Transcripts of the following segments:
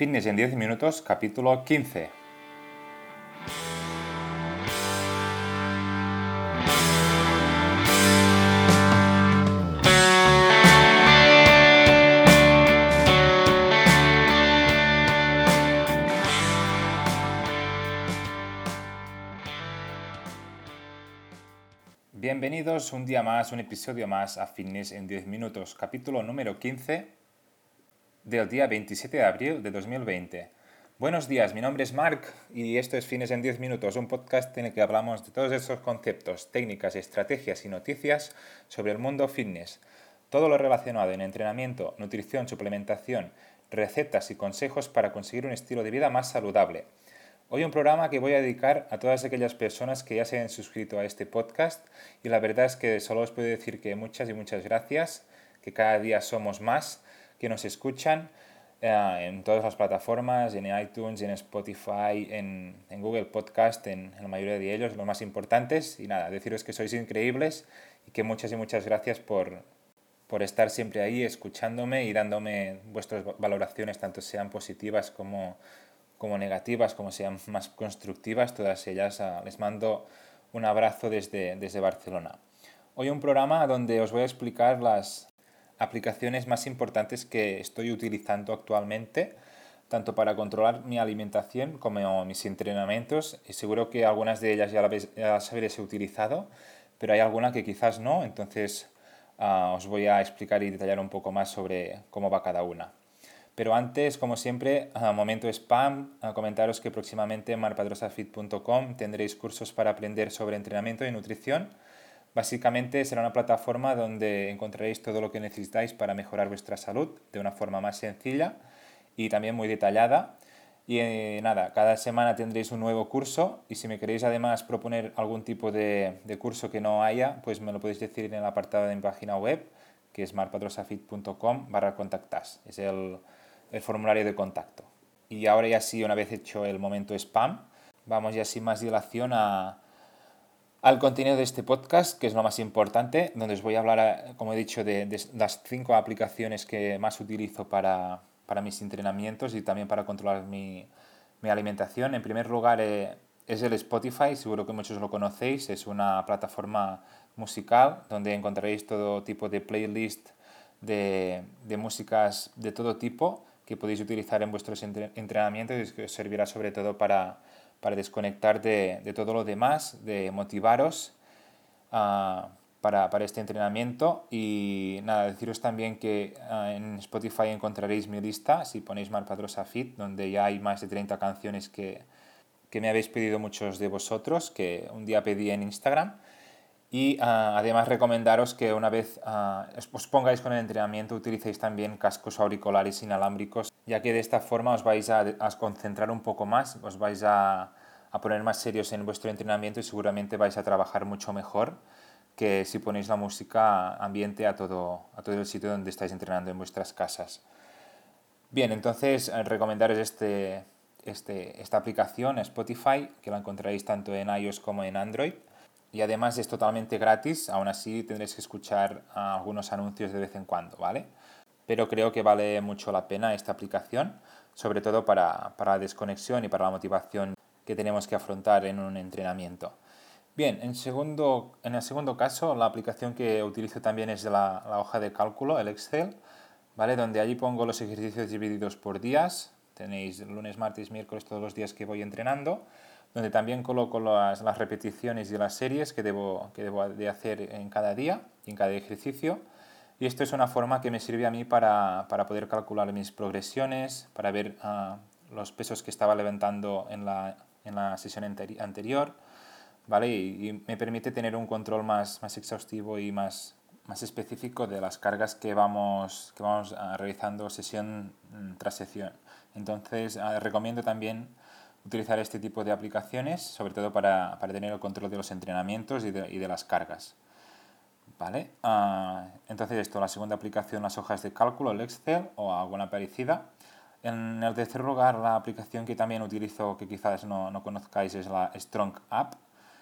Fitness en 10 minutos, capítulo 15. Bienvenidos un día más, un episodio más a Fitness en 10 minutos, capítulo número 15 del día 27 de abril de 2020. Buenos días, mi nombre es Mark y esto es Fitness en 10 minutos, un podcast en el que hablamos de todos esos conceptos, técnicas, estrategias y noticias sobre el mundo fitness. Todo lo relacionado en entrenamiento, nutrición, suplementación, recetas y consejos para conseguir un estilo de vida más saludable. Hoy un programa que voy a dedicar a todas aquellas personas que ya se han suscrito a este podcast y la verdad es que solo os puedo decir que muchas y muchas gracias, que cada día somos más, que nos escuchan eh, en todas las plataformas, en iTunes, en Spotify, en, Google Podcast, en, la mayoría de ellos, los más importantes. Y nada, deciros que sois increíbles y que muchas y muchas gracias por, por estar siempre ahí escuchándome y dándome vuestras valoraciones, tanto sean positivas como como negativas, como sean más constructivas, todas ellas ah, les mando un abrazo desde, desde Barcelona. Hoy un programa donde os voy a explicar las aplicaciones más importantes que estoy utilizando actualmente, tanto para controlar mi alimentación como mis entrenamientos. Y seguro que algunas de ellas ya las, habréis utilizado, pero hay alguna que quizás no, entonces ah, os voy a explicar y detallar un poco más sobre cómo va cada una. Pero antes, como siempre, a momento spam, a comentaros que próximamente en marpadrosafit.com tendréis cursos para aprender sobre entrenamiento y nutrición. Básicamente será una plataforma donde encontraréis todo lo que necesitáis para mejorar vuestra salud de una forma más sencilla y también muy detallada. Y eh, nada, cada semana tendréis un nuevo curso y si me queréis además proponer algún tipo de, curso que no haya, pues me lo podéis decir en el apartado de mi página web, que es marpadrosafit.com barra contactas. Es el, el formulario de contacto. Y ahora ya sí, una vez hecho el momento spam, vamos ya sin más dilación a, al contenido de este podcast, que es lo más importante, donde os voy a hablar, como he dicho, de, las cinco aplicaciones que más utilizo para, para, mis entrenamientos y también para controlar mi, mi alimentación. En primer lugar eh, es el Spotify, seguro que muchos lo conocéis, es una plataforma musical donde encontraréis todo tipo de playlist de, de músicas de todo tipo que podéis utilizar en vuestros entrenamientos y que os servirá sobre todo para, para desconectar de, todo lo demás, de motivaros uh, para, para, este entrenamiento. Y nada, deciros también que uh, en Spotify encontraréis mi lista, si ponéis Marpadrosa Fit, donde ya hay más de 30 canciones que, que me habéis pedido muchos de vosotros, que un día pedí en Instagram. Y ah, además recomendaros que una vez ah, os pongáis con el entrenamiento utilicéis también cascos auriculares inalámbricos, ya que de esta forma os vais a, concentrar un poco más, os vais a, a, poner más serios en vuestro entrenamiento y seguramente vais a trabajar mucho mejor que si ponéis la música ambiente a todo, a todo el sitio donde estáis entrenando en vuestras casas. Bien, entonces eh, recomendaros este, este, esta aplicación Spotify, que la encontraréis tanto en iOS como en Android y además es totalmente gratis, aún así tendréis que escuchar algunos anuncios de vez en cuando, ¿vale? Pero creo que vale mucho la pena esta aplicación, sobre todo para, para la desconexión y para la motivación que tenemos que afrontar en un entrenamiento. Bien, en, segundo, en el segundo caso, la aplicación que utilizo también es la, la hoja de cálculo, el Excel, ¿vale? Donde allí pongo los ejercicios divididos por días. Tenéis lunes, martes, miércoles, todos los días que voy entrenando donde también coloco las, las repeticiones y las series que debo, que debo de hacer en cada día y en cada ejercicio. Y esto es una forma que me sirve a mí para, para poder calcular mis progresiones, para ver uh, los pesos que estaba levantando en la, en la sesión anterior, ¿vale? Y, me permite tener un control más, más exhaustivo y más, más específico de las cargas que vamos, que vamos uh, realizando sesión mm, tras sesión. Entonces, uh, recomiendo también utilizar este tipo de aplicaciones, sobre todo para, para tener el control de los entrenamientos y de, y de las cargas. ¿Vale? Uh, entonces esto, la segunda aplicación, las hojas de cálculo, el Excel o alguna parecida. En el tercer lugar, la aplicación que también utilizo, que quizás no, no conozcáis, es la Strong App,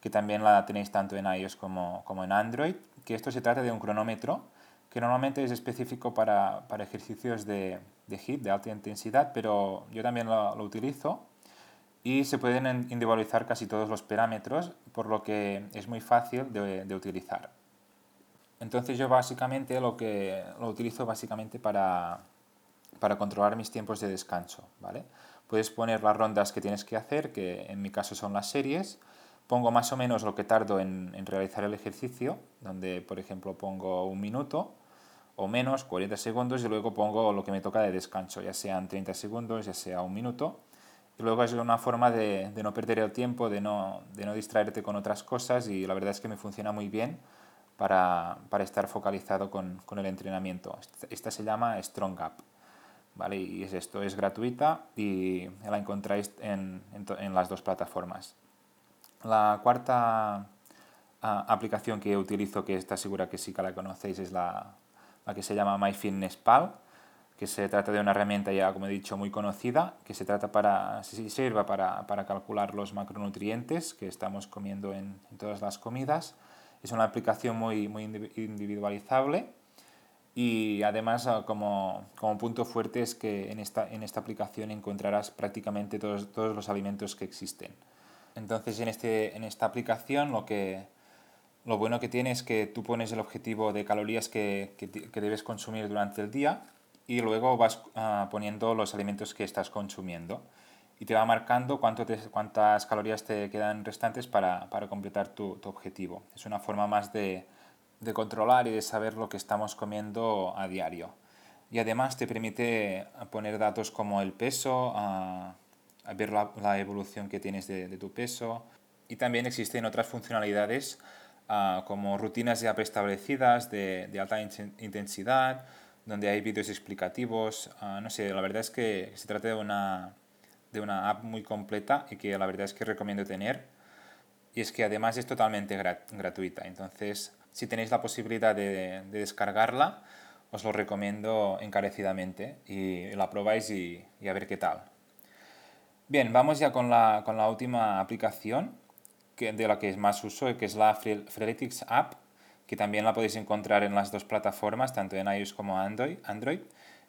que también la tenéis tanto en iOS como, como en Android, que esto se trata de un cronómetro que normalmente es específico para, para ejercicios de, de HIIT, de alta intensidad, pero yo también lo, lo utilizo y se pueden individualizar casi todos los parámetros, por lo que es muy fácil de, de utilizar. Entonces yo básicamente lo que lo utilizo básicamente para, para controlar mis tiempos de descanso, ¿vale? Puedes poner las rondas que tienes que hacer, que en mi caso son las series, pongo más o menos lo que tardo en, en realizar el ejercicio, donde por ejemplo pongo un minuto o menos, 40 segundos, y luego pongo lo que me toca de descanso, ya sean 30 segundos, ya sea un minuto, luego es una forma de, de no perder el tiempo, de no, de no distraerte con otras cosas, y la verdad es que me funciona muy bien para, para estar focalizado con, con, el entrenamiento. Esta se llama Strong Up. ¿vale? Y es esto, es gratuita y la encontráis en, en, en las dos plataformas. La cuarta aplicación que utilizo, que está segura que sí que la conocéis, es la, la que se llama MyFitnessPal, que se trata de una herramienta ya, como he dicho, muy conocida, que se trata para, sirva para, para calcular los macronutrientes que estamos comiendo en, en todas las comidas es una aplicación muy, muy individualizable y además ah, como, como, punto fuerte es que en esta, en esta aplicación encontrarás prácticamente todos, todos los alimentos que existen. Entonces en, este, en esta aplicación lo, que, lo bueno que tiene es que tú pones el objetivo de calorías que, que, que debes consumir durante el día y luego vas uh, poniendo los alimentos que estás consumiendo y te va marcando cuánto cuántas calorías te quedan restantes para, para completar tu, objetivo. Es una forma más de, de, controlar y de saber lo que estamos comiendo a diario. Y además te permite poner datos como el peso, a, a ver la, evolución que tienes de, tu peso. Y también existen otras funcionalidades uh, como rutinas ya preestablecidas de, de alta intensidad, donde hay vídeos explicativos. Uh, no sé, la verdad es que se trata de una de una app muy completa y que la verdad es que recomiendo tener. Y es que además es totalmente grat gratuita. Entonces, si tenéis la posibilidad de, de, descargarla, os lo recomiendo encarecidamente y la probáis y, y, a ver qué tal. Bien, vamos ya con la, con la última aplicación que, de la que es más uso, que es la Freeletics App, que también la podéis encontrar en las dos plataformas, tanto en iOS como Android. Android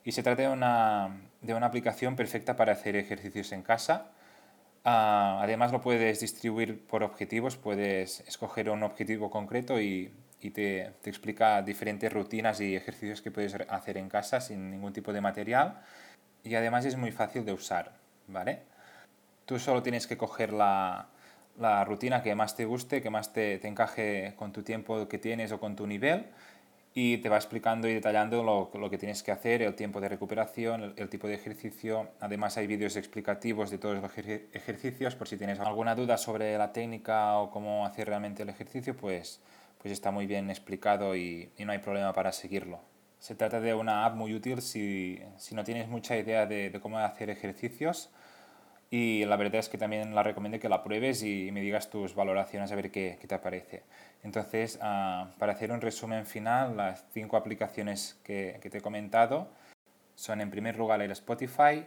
y se trata de una, de una aplicación perfecta para hacer ejercicios en casa. Uh, además lo puedes distribuir por objetivos, puedes escoger un objetivo concreto y, y te, te, explica diferentes rutinas y ejercicios que puedes hacer en casa sin ningún tipo de material y además es muy fácil de usar, ¿vale? Tú solo tienes que coger la, la rutina que más te guste, que más te, te encaje con tu tiempo que tienes o con tu nivel y te va explicando y detallando lo, lo, que tienes que hacer, el tiempo de recuperación, el, tipo de ejercicio. Además hay vídeos explicativos de todos los ejer ejercicios por si tienes alguna duda sobre la técnica o cómo hacer realmente el ejercicio, pues, pues está muy bien explicado y, no hay problema para seguirlo. Se trata de una app muy útil si, si no tienes mucha idea de, de cómo hacer ejercicios y la verdad es que también la recomiendo que la pruebes y me digas tus valoraciones a ver qué, qué te parece. Entonces, uh, para hacer un resumen final, las cinco aplicaciones que, que, te he comentado son en primer lugar el Spotify,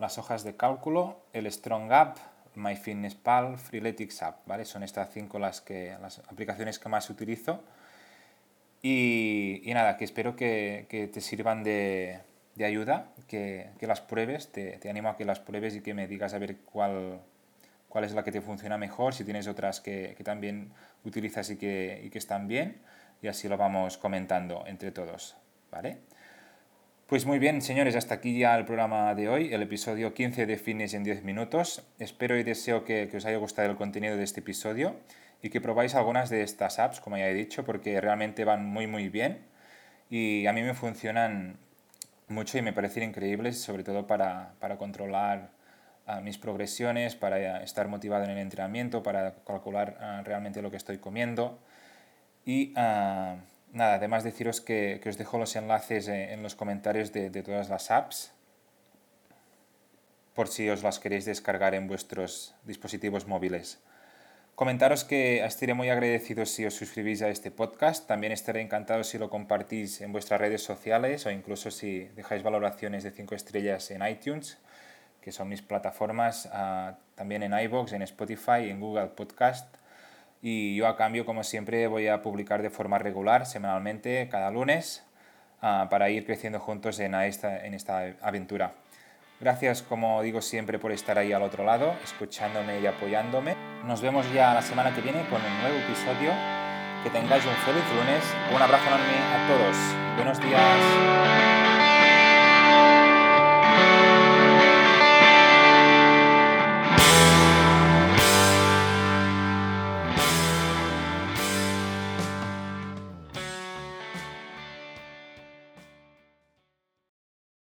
las hojas de cálculo, el Strong App, MyFitnessPal, Freeletics App, ¿vale? Son estas cinco las, que, las aplicaciones que más utilizo. Y, y nada, que espero que, que te sirvan de, de ayuda, que, que las pruebes, te, te, animo a que las pruebes y que me digas a ver cuál, cuál es la que te funciona mejor, si tienes otras que, que también utilizas y que, y que están bien, y así lo vamos comentando entre todos, ¿vale? Pues muy bien, señores, hasta aquí ya el programa de hoy, el episodio 15 de Fitness en 10 minutos. Espero y deseo que, que os haya gustado el contenido de este episodio y que probáis algunas de estas apps, como ya he dicho, porque realmente van muy muy bien y a mí me funcionan mucho y me parecen increíbles, sobre todo para, para controlar uh, mis progresiones, para estar motivado en el entrenamiento, para calcular uh, realmente lo que estoy comiendo. Y uh, nada, además deciros que, que, os dejo los enlaces en, en los comentarios de, de, todas las apps, por si os las queréis descargar en vuestros dispositivos móviles. Comentaros que estaré muy agradecido si os suscribís a este podcast. También estaré encantado si lo compartís en vuestras redes sociales o incluso si dejáis valoraciones de 5 estrellas en iTunes, que son mis plataformas, uh, también en iBox, en Spotify, en Google Podcast. Y yo a cambio, como siempre, voy a publicar de forma regular, semanalmente, cada lunes. ah, para ir creciendo juntos en esta, en esta aventura. Gracias, como digo siempre, por estar ahí al otro lado, escuchándome y apoyándome. Nos vemos ya la semana que viene con un nuevo episodio. Que tengáis un feliz lunes. Un abrazo enorme a todos. Buenos días.